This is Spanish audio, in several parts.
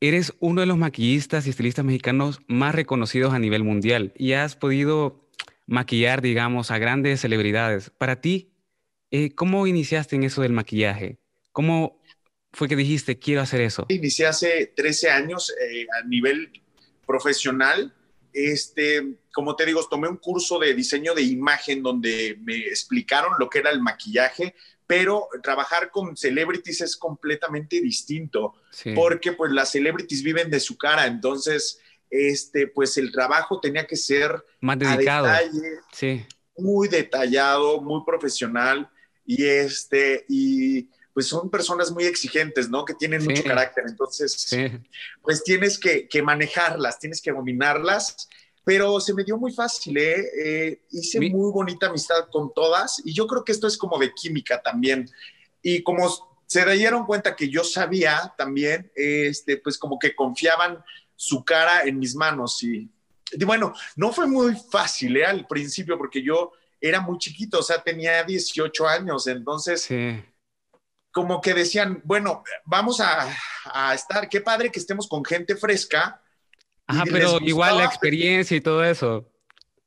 eres uno de los maquillistas y estilistas mexicanos más reconocidos a nivel mundial y has podido maquillar, digamos, a grandes celebridades. Para ti, eh, ¿cómo iniciaste en eso del maquillaje? ¿Cómo fue que dijiste, quiero hacer eso? Inicié hace 13 años eh, a nivel profesional. Este, como te digo, tomé un curso de diseño de imagen donde me explicaron lo que era el maquillaje, pero trabajar con celebrities es completamente distinto, porque pues las celebrities viven de su cara, entonces, este, pues el trabajo tenía que ser más dedicado, sí. muy detallado, muy profesional, y este, y pues son personas muy exigentes, ¿no? Que tienen mucho carácter, entonces, pues tienes que, que manejarlas, tienes que dominarlas pero se me dio muy fácil, ¿eh? eh hice muy bonita amistad con todas y yo creo que esto es como de química también. Y como se dieron cuenta que yo sabía también, este, pues como que confiaban su cara en mis manos y, bueno, no fue muy fácil ¿eh? al principio porque yo era muy chiquito, o sea, tenía 18 años, entonces... Como que decían, bueno, vamos a, a estar, qué padre que estemos con gente fresca, Ajá, pero igual la experiencia y todo eso.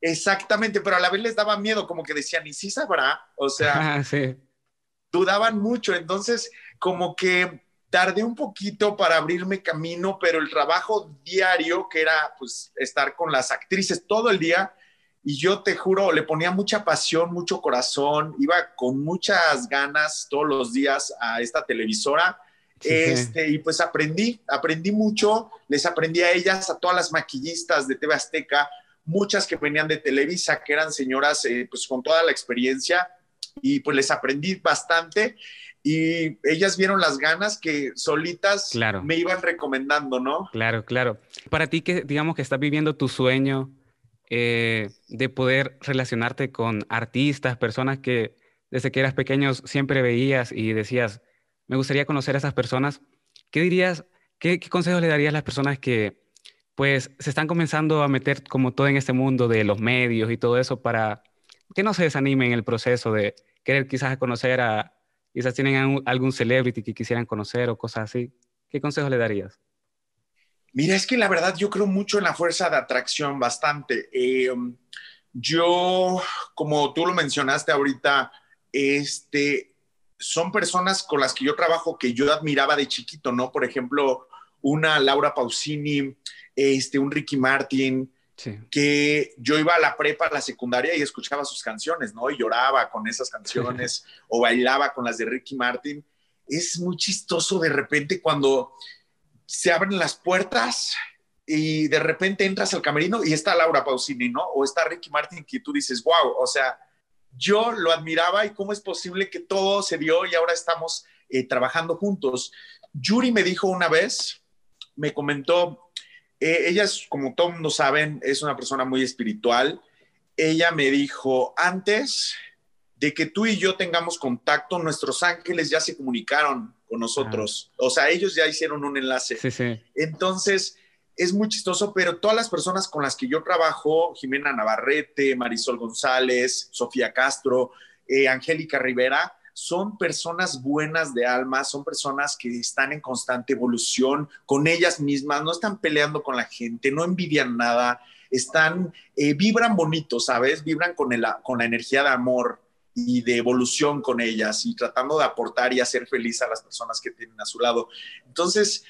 Exactamente, pero a la vez les daba miedo, como que decían, ¿y sí sabrá? O sea, dudaban mucho, entonces como que tardé un poquito para abrirme camino, pero el trabajo diario, que era pues estar con las actrices todo el día, y yo te juro, le ponía mucha pasión, mucho corazón, iba con muchas ganas todos los días a esta televisora este, y pues aprendí, aprendí mucho, les aprendí a ellas, a todas las maquillistas de TV Azteca, muchas que venían de Televisa, que eran señoras eh, pues con toda la experiencia, y pues les aprendí bastante y ellas vieron las ganas que solitas me iban recomendando, ¿no? Claro, claro. Para ti que digamos que estás viviendo tu sueño eh, de poder relacionarte con artistas, personas que desde que eras pequeños siempre veías y decías, me gustaría conocer a esas personas. ¿Qué dirías, qué, consejos le darías a las personas que pues se están comenzando a meter como todo en este mundo de los medios y todo eso para que no se desanimen en el proceso de querer quizás conocer a, quizás tienen algún celebrity que quisieran conocer o cosas así? ¿Qué consejos le darías? Mira, es que la verdad yo creo mucho en la fuerza de atracción, bastante. Em, yo, como tú lo mencionaste ahorita, este, son personas con las que yo trabajo que yo admiraba de chiquito, ¿no? Por ejemplo, una Laura Pausini, este, un Ricky Martin, que yo iba a la prepa, a la secundaria y escuchaba sus canciones, ¿no? Y lloraba con esas canciones o bailaba con las de Ricky Martin. Es muy chistoso de repente cuando se abren las puertas y de repente entras al camerino y está Laura Pausini, ¿no? O está Ricky Martin que tú dices, wow, o sea, yo lo admiraba y cómo es posible que todo se dio y ahora estamos eh, trabajando juntos. Yuri me dijo una vez, me comentó, eh, ella es, como todos mundo saben, es una persona muy espiritual. Ella me dijo, antes de que tú y yo tengamos contacto, nuestros ángeles ya se comunicaron con nosotros. O sea, ellos ya hicieron un enlace. Sí, sí. Entonces, es muy chistoso, pero todas las personas con las que yo trabajo, Jimena Navarrete, Marisol González, Sofía Castro, eh, Angélica Rivera, son personas buenas de alma, son personas que están en constante evolución con ellas mismas, no están peleando con la gente, no envidian nada, están, eh, vibran bonito, ¿sabes? Vibran con, el, con la energía de amor y de evolución con ellas y tratando de aportar y hacer feliz a las personas que tienen a su lado. Entonces,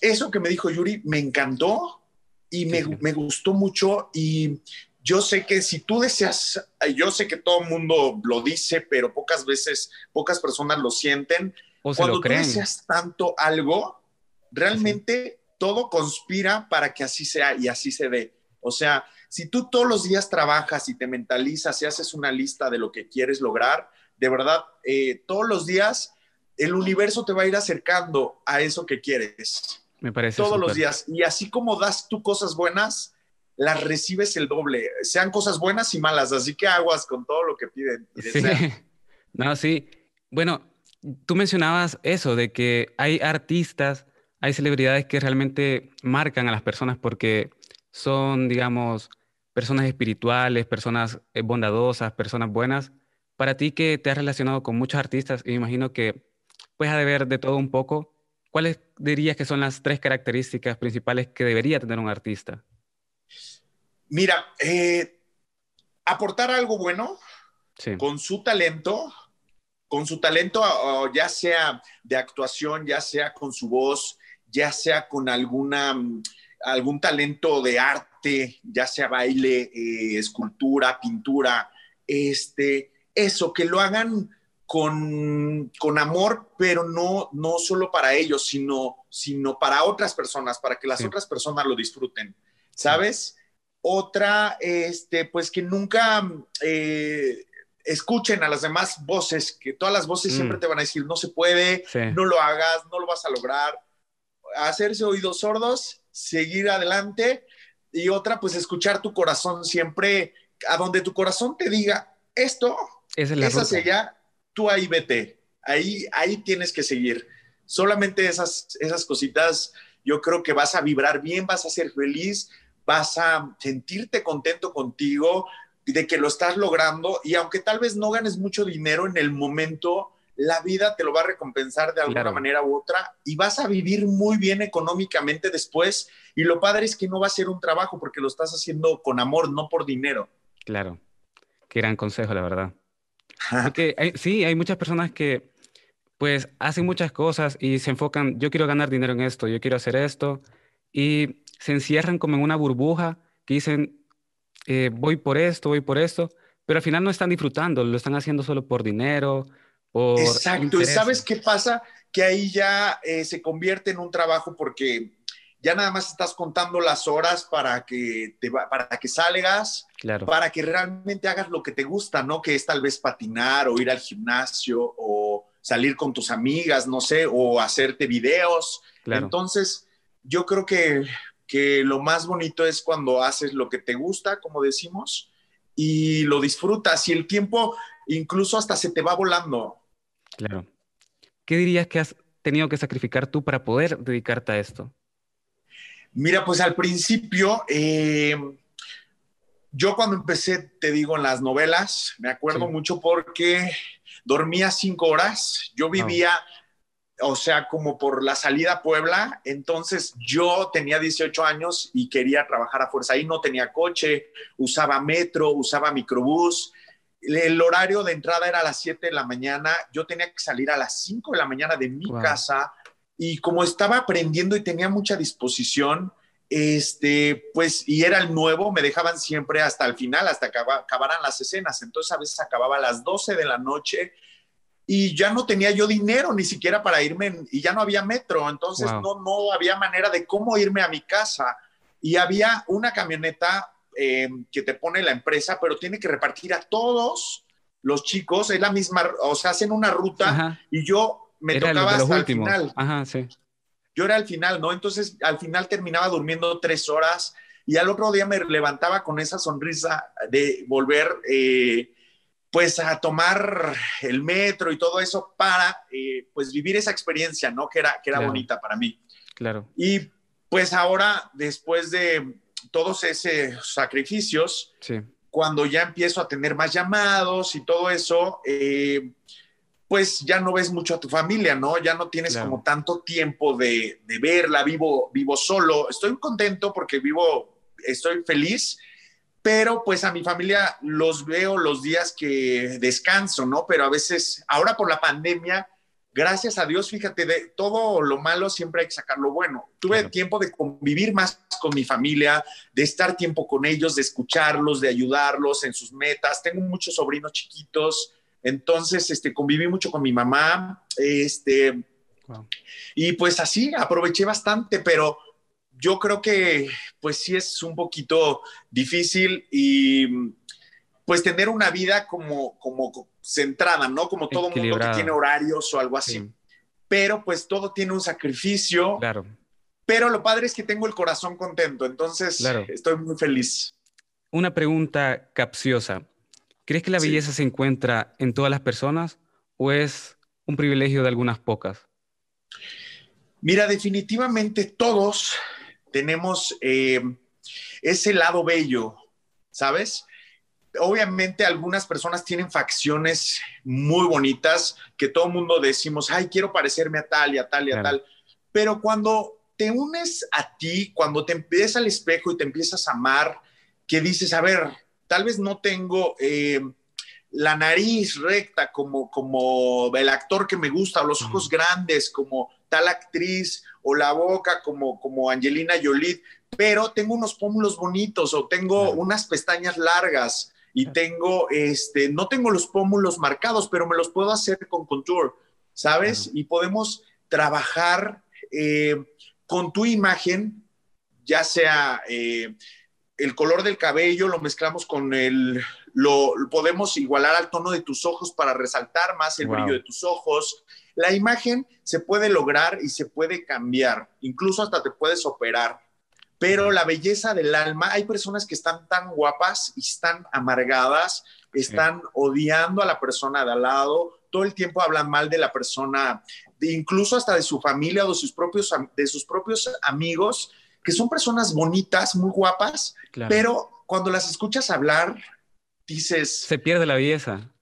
eso que me dijo Yuri me encantó y me, me gustó mucho y yo sé que si tú deseas, yo sé que todo el mundo lo dice, pero pocas veces, pocas personas lo sienten. O Cuando lo creen. tú deseas tanto algo, realmente todo conspira para que así sea y así se ve. O sea, si tú todos los días trabajas y te mentalizas y haces una lista de lo que quieres lograr, de verdad, eh, todos los días el universo te va a ir acercando a eso que quieres. Me parece. Todos los días. Y así como das tú cosas buenas, las recibes el doble, sean cosas buenas y malas. Así que aguas con todo lo que piden. sí. No, sí. Bueno, tú mencionabas eso, de que hay artistas, hay celebridades que realmente marcan a las personas porque son, digamos, personas espirituales, personas eh, bondadosas, personas buenas. Para ti que te has relacionado con muchos artistas, y me imagino que puedes de ver de todo un poco, ¿cuáles dirías que son las tres características principales que debería tener un artista? Mira, eh, aportar algo bueno con su talento, con su talento, ya sea de actuación, ya sea con su voz, ya sea con alguna, algún talento de arte, ya sea baile, eh, escultura, pintura, este, eso, que lo hagan con, amor, pero no, no solo para ellos, sino, sino para otras personas, para que las otras personas lo disfruten, ¿sabes? Otra, este, pues que nunca eh, escuchen a las demás voces, que todas las voces siempre mm. te van a decir, no se puede, no lo hagas, no lo vas a lograr. Hacerse oídos sordos, seguir adelante. Y otra, pues escuchar tu corazón siempre, a donde tu corazón te diga, esto, es, la hacia allá, tú ahí vete, ahí, ahí tienes que seguir. Solamente esas, esas cositas, yo creo que vas a vibrar bien, vas a ser feliz, vas a sentirte contento contigo de que lo estás logrando y aunque tal vez no ganes mucho dinero en el momento, la vida te lo va a recompensar de alguna manera u otra y vas a vivir muy bien económicamente después y lo padre es que no va a ser un trabajo porque lo estás haciendo con amor, no por dinero. Claro, qué gran consejo, la verdad. Porque sí, hay muchas personas que pues hacen muchas cosas y se enfocan, yo quiero ganar dinero en esto, yo quiero hacer esto, y se encierran como en una burbuja que dicen, eh, voy por esto, voy por esto, pero al final no están disfrutando, lo están haciendo solo por dinero. Por Exacto, y sabes qué pasa? Que ahí ya eh, se convierte en un trabajo porque ya nada más estás contando las horas para que, te para que salgas, claro. para que realmente hagas lo que te gusta, ¿no? Que es tal vez patinar o ir al gimnasio o salir con tus amigas, no sé, o hacerte videos. Entonces, yo creo que, que lo más bonito es cuando haces lo que te gusta, como decimos, y lo disfrutas y el tiempo incluso hasta se te va volando. Claro. ¿Qué dirías que has tenido que sacrificar tú para poder dedicarte a esto? Mira, pues al principio, eh, yo cuando empecé, te digo, en las novelas, me acuerdo mucho porque dormía cinco horas, yo vivía o sea, como por la salida a Puebla, entonces yo tenía 18 años y quería trabajar a fuerza ahí, no tenía coche, usaba metro, usaba microbús, el horario de entrada era a las 7 de la mañana, yo tenía que salir a las 5 de la mañana de mi casa y como estaba aprendiendo y tenía mucha disposición, este, pues, y era el nuevo, me dejaban siempre hasta el final, hasta que acabaran las escenas, entonces a veces acababa a las 12 de la noche y ya no tenía yo dinero ni siquiera para irme y ya no había metro, entonces no, no había manera de cómo irme a mi casa. Y había una camioneta eh, que te pone la empresa, pero tiene que repartir a todos los chicos, es la misma, o sea, hacen una ruta y yo me tocaba hasta el final. Ajá, sí. Yo era al final, ¿no? Entonces al final terminaba durmiendo tres horas y al otro día me levantaba con esa sonrisa de volver. Eh, pues a tomar el metro y todo eso para eh, pues vivir esa experiencia, ¿no? Que era, que era bonita para mí. Claro. Y pues ahora, después de todos esos sacrificios, cuando ya empiezo a tener más llamados y todo eso, eh, pues ya no ves mucho a tu familia, ¿no? Ya no tienes como tanto tiempo de, de verla, vivo, vivo solo. Estoy contento porque vivo, estoy feliz, pero pues a mi familia los veo los días que descanso, ¿no? Pero a veces, ahora por la pandemia, gracias a Dios, fíjate, de todo lo malo siempre hay que sacar lo bueno. Tuve tiempo de convivir más con mi familia, de estar tiempo con ellos, de escucharlos, de ayudarlos en sus metas. Tengo muchos sobrinos chiquitos, entonces este, conviví mucho con mi mamá, este, y pues así aproveché bastante, pero yo creo que pues sí es un poquito difícil y pues tener una vida como, como centrada, ¿no? Como todo mundo que tiene horarios o algo así. Pero pues todo tiene un sacrificio. Claro. Pero lo padre es que tengo el corazón contento, entonces estoy muy feliz. Una pregunta capciosa. ¿Crees que la belleza se encuentra en todas las personas o es un privilegio de algunas pocas? Mira, definitivamente todos tenemos eh, ese lado bello, ¿sabes? Obviamente algunas personas tienen facciones muy bonitas que todo el mundo decimos, ay, quiero parecerme a tal y a tal y a tal, pero cuando te unes a ti, cuando te empiezas al espejo y te empiezas a amar, que dices, a ver, tal vez no tengo eh, la nariz recta como, como el actor que me gusta, o los ojos grandes como tal actriz, o la boca como, como Angelina Jolie, pero tengo unos pómulos bonitos o tengo unas pestañas largas y tengo, este, no tengo los pómulos marcados, pero me los puedo hacer con contour, ¿sabes? Y podemos trabajar eh, con tu imagen, ya sea eh, el color del cabello, lo mezclamos con el, lo, podemos igualar al tono de tus ojos para resaltar más el brillo de tus ojos. La imagen se puede lograr y se puede cambiar, incluso hasta te puedes operar. Pero la belleza del alma, hay personas que están tan guapas y están amargadas, están odiando a la persona de al lado, todo el tiempo hablan mal de la persona, incluso hasta de su familia o de sus propios, de sus propios amigos, que son personas bonitas, muy guapas, pero cuando las escuchas hablar, dices... Se pierde la belleza.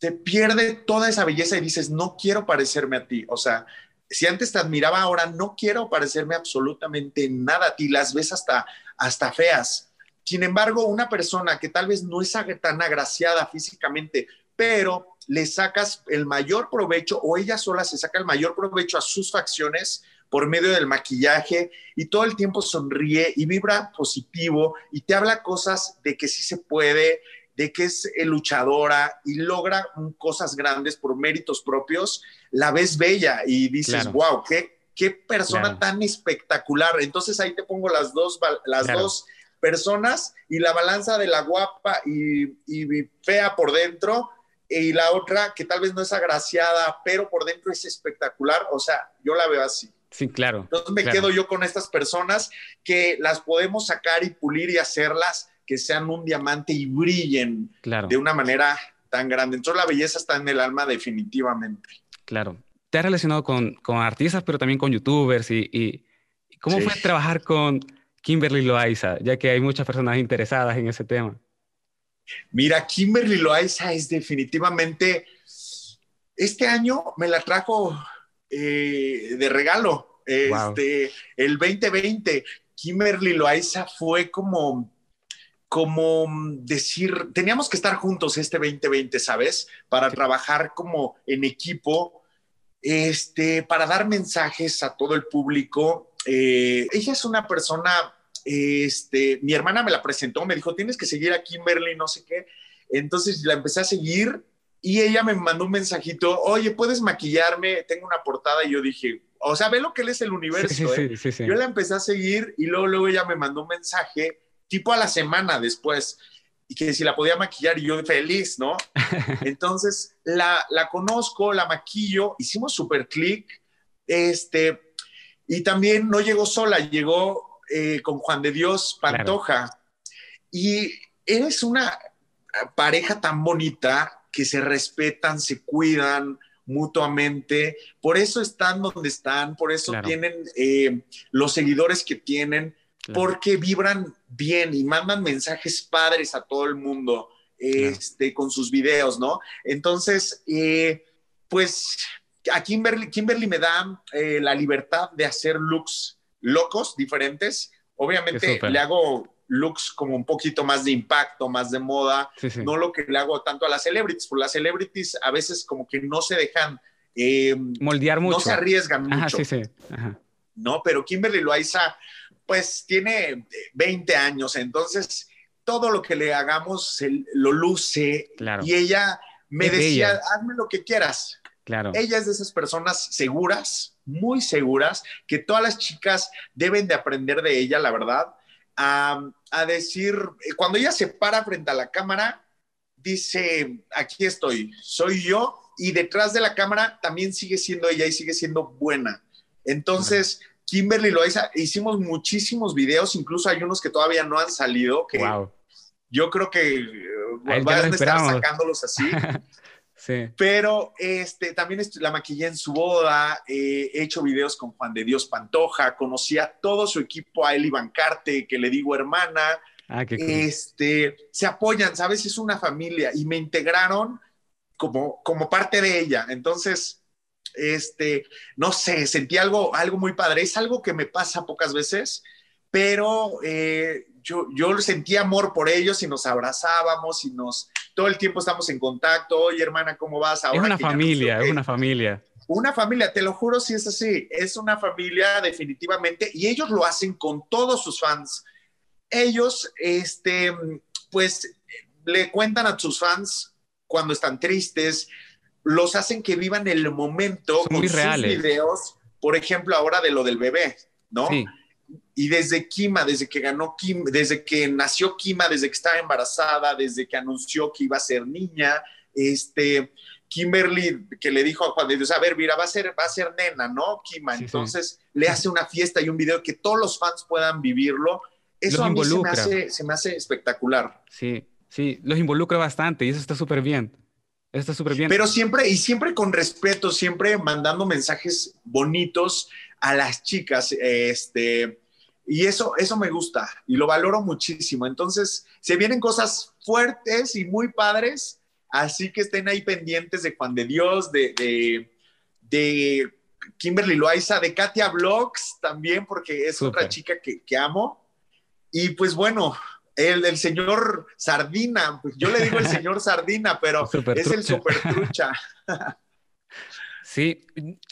Se pierde toda esa belleza y dices, no quiero parecerme a ti. O sea, si antes te admiraba, ahora no quiero parecerme absolutamente nada a ti. Las ves hasta, hasta feas. Sin embargo, una persona que tal vez no es tan agraciada físicamente, pero le sacas el mayor provecho o ella sola se saca el mayor provecho a sus facciones por medio del maquillaje y todo el tiempo sonríe y vibra positivo y te habla cosas de que sí se puede, de que es luchadora y logra cosas grandes por méritos propios, la ves bella y dices, wow, qué, qué persona tan espectacular. Entonces ahí te pongo las dos, las dos personas y la balanza de la guapa y, y fea por dentro y la otra que tal vez no es agraciada, pero por dentro es espectacular. O sea, yo la veo así. Sí, claro. Entonces me quedo yo con estas personas que las podemos sacar y pulir y hacerlas que sean un diamante y brillen de una manera tan grande. Entonces la belleza está en el alma definitivamente. Claro. Te has relacionado con, con artistas, pero también con youtubers y, y ¿cómo fue trabajar con Kimberly Loaiza, ya que hay muchas personas interesadas en ese tema? Mira, Kimberly Loaiza es definitivamente, este año me la trajo eh, de regalo, este, el 2020. Kimberly Loaiza fue como, como decir, teníamos que estar juntos este 2020, ¿sabes? Para trabajar como en equipo, este, para dar mensajes a todo el público. Eh, ella es una persona este, mi hermana me la presentó, me dijo, tienes que seguir a Kimberly, no sé qué. Entonces la empecé a seguir y ella me mandó un mensajito, oye, ¿puedes maquillarme? Tengo una portada y yo dije, o sea, ve lo que él es el universo. ¿eh? yo la empecé a seguir y luego, luego ella me mandó un mensaje tipo a la semana después y que si la podía maquillar y yo feliz, ¿no? Entonces la, la conozco, la maquillo, hicimos super click, este, y también no llegó sola, llegó eh, con Juan de Dios Pantoja. Y eres una pareja tan bonita que se respetan, se cuidan mutuamente, por eso están donde están, por eso tienen eh, los seguidores que tienen, porque vibran bien y mandan mensajes padres a todo el mundo este, con sus videos, ¿no? Entonces, eh, pues a Kimberly, Kimberly me da la libertad de hacer looks locos, diferentes. Obviamente le hago looks como un poquito más de impacto, más de moda, no lo que le hago tanto a las celebrities, porque las celebrities a veces como que no se dejan eh, moldear mucho. No se arriesgan mucho. No, pero Kimberly Loaiza, pues tiene 20 años, entonces todo lo que le hagamos lo luce y ella me decía, hazme lo que quieras. Claro. Ella es de esas personas seguras, muy seguras, que todas las chicas deben de aprender de ella, la verdad, a, decir, eh, cuando ella se para frente a la cámara, dice, aquí estoy, soy yo, y detrás de la cámara también sigue siendo ella y sigue siendo buena. Entonces, Kimberly lo hizo, hicimos muchísimos videos, incluso hay unos que todavía no han salido, que yo creo que eh, van a estar sacándolos así. Pero este, también la maquillé en su boda, eh, he hecho videos con Juan de Dios Pantoja, conocí a todo su equipo, a Eli Bancarte, que le digo hermana. Ah, este, se apoyan, ¿sabes? Es una familia y me integraron como, como parte de ella. Entonces, este, no sé, sentí algo, algo muy padre. Es algo que me pasa pocas veces, pero eh, yo, yo sentí amor por ellos y nos abrazábamos y nos, todo el tiempo estamos en contacto. Oye, hermana, ¿cómo vas? Ahora es una familia, es una familia. Una familia, te lo juro si es así, es una familia definitivamente y ellos lo hacen con todos sus fans. Ellos, este, pues, le cuentan a sus fans cuando están tristes, los hacen que vivan el momento con sus videos, por ejemplo, ahora de lo del bebé, ¿no? Y desde Kima, desde que ganó Kim, desde que nació Kima, desde que estaba embarazada, desde que anunció que iba a ser niña, este, Kimberly que le dijo a Juan de Dios, a ver, mira, va a ser, va a ser nena, ¿no? Kima. Entonces le hace una fiesta y un video que todos los fans puedan vivirlo. Eso a mí se me, hace, se me hace espectacular. Sí, sí, los involucra bastante y eso está súper bien. Está súper bien. Pero siempre, y siempre con respeto, siempre mandando mensajes bonitos a las chicas, este, y eso, eso me gusta y lo valoro muchísimo. Entonces, se vienen cosas fuertes y muy padres Así que estén ahí pendientes de Juan de Dios, de, de, Kimberly Loaiza, de Katia Vlogs también, porque es otra chica que, amo. Y pues bueno, el, señor Sardina, pues yo le digo el señor Sardina, pero es el super trucha. sí,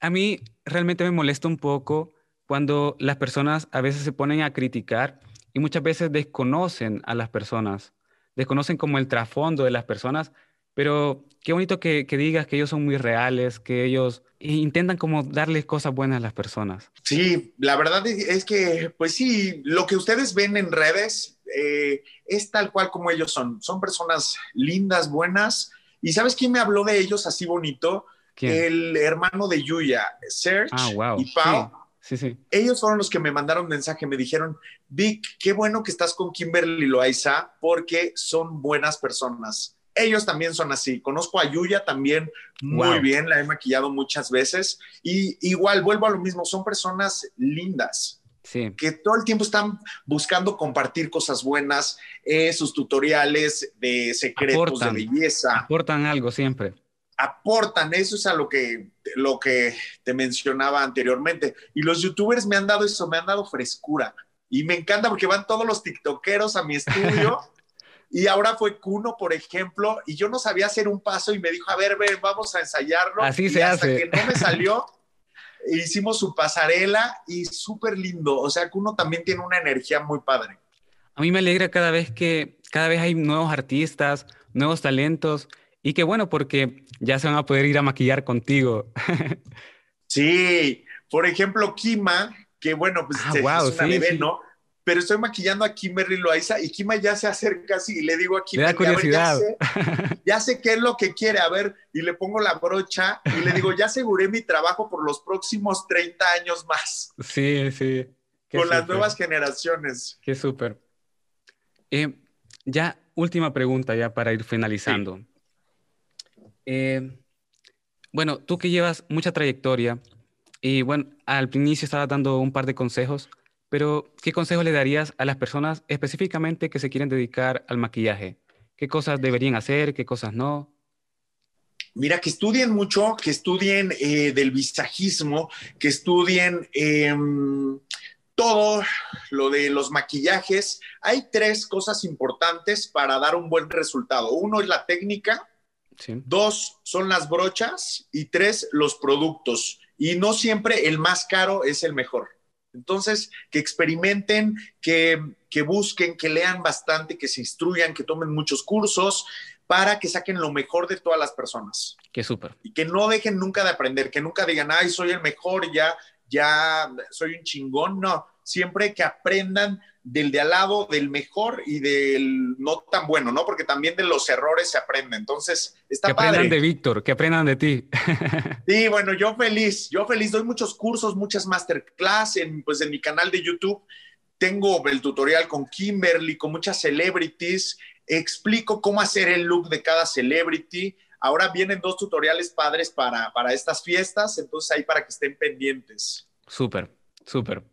a mí realmente me molesta un poco cuando las personas a veces se ponen a criticar y muchas veces desconocen a las personas, desconocen como el trasfondo de las personas pero qué bonito que, digas que ellos son muy reales, que ellos intentan como darles cosas buenas a las personas. Sí, la verdad es que, pues sí, lo que ustedes ven en redes eh, es tal cual como ellos son. Son personas lindas, buenas. ¿Y sabes quién me habló de ellos así bonito? El hermano de Yuya, Serge ah, y Pau. Sí, sí, Ellos fueron los que me mandaron mensaje, me dijeron, Vic, qué bueno que estás con Kimberly Loaiza porque son buenas personas ellos también son así. Conozco a Yuya también muy bien, la he maquillado muchas veces. Y igual, vuelvo a lo mismo, son personas lindas. Sí. que todo el tiempo están buscando compartir cosas buenas, eh, sus tutoriales de secretos de belleza. Aportan algo siempre. Aportan, eso es a lo que, lo que te mencionaba anteriormente. Y los youtubers me han dado eso, me han dado frescura. Y me encanta porque van todos los tiktokeros a mi estudio Y ahora fue Cuno, por ejemplo, y yo no sabía hacer un paso y me dijo, a ver, ven, vamos a ensayarlo. Así y se hasta hace. que no me salió, hicimos su pasarela y súper lindo. O sea, Cuno también tiene una energía muy padre. A mí me alegra cada vez que, cada vez hay nuevos artistas, nuevos talentos, y qué bueno, porque ya se van a poder ir a maquillar contigo. sí, por ejemplo, Kima, que bueno, pues ah, es una bebé, ¿no? pero estoy maquillando a Kimberly Loaiza y Kima ya se acerca así y le digo a Kimberly, da curiosidad. ya, sé, qué es lo que quiere, a ver, y le pongo la brocha y le digo, ya aseguré mi trabajo por los próximos 30 años más. Sí, sí. con las nuevas generaciones. Qué súper. Eh, ya, última pregunta ya para ir finalizando. Eh, bueno, tú que llevas mucha trayectoria y bueno, al inicio estabas dando un par de consejos pero, ¿qué consejo le darías a las personas específicamente que se quieren dedicar al maquillaje? ¿Qué cosas deberían hacer? ¿Qué cosas no? Mira, que estudien mucho, que estudien eh, del visajismo, que estudien em, todo lo de los maquillajes. Hay tres cosas importantes para dar un buen resultado. Uno es la técnica, dos son las brochas y tres los productos. Y no siempre el más caro es el mejor. Entonces, que experimenten, que, busquen, que lean bastante, que se instruyan, que tomen muchos cursos para que saquen lo mejor de todas las personas. Qué súper. Y que no dejen nunca de aprender, que nunca digan, ay, soy el mejor, ya, ya soy un chingón. No, siempre que aprendan del de al lado, del mejor y del no tan bueno, ¿no? Porque también de los errores se aprende. Entonces, está Que aprendan de Víctor, que aprendan de ti. sí, bueno, yo feliz, yo feliz. Doy muchos cursos, muchas masterclass en, pues, en mi canal de YouTube. Tengo el tutorial con Kimberly, con muchas celebrities. Explico cómo hacer el look de cada celebrity. Ahora vienen dos tutoriales padres para, para estas fiestas, entonces ahí para que estén pendientes. Súper, súper.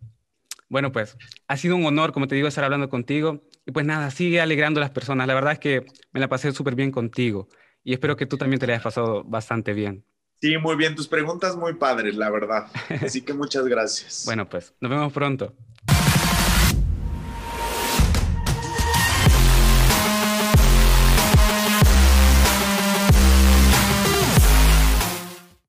Bueno, pues ha sido un honor, como te digo, estar hablando contigo. Y pues nada, sigue alegrando a las personas. La verdad es que me la pasé súper bien contigo. Y espero que tú también te la hayas pasado bastante bien. Sí, muy bien. Tus preguntas muy padres, la verdad. Así que muchas gracias. bueno, pues nos vemos pronto.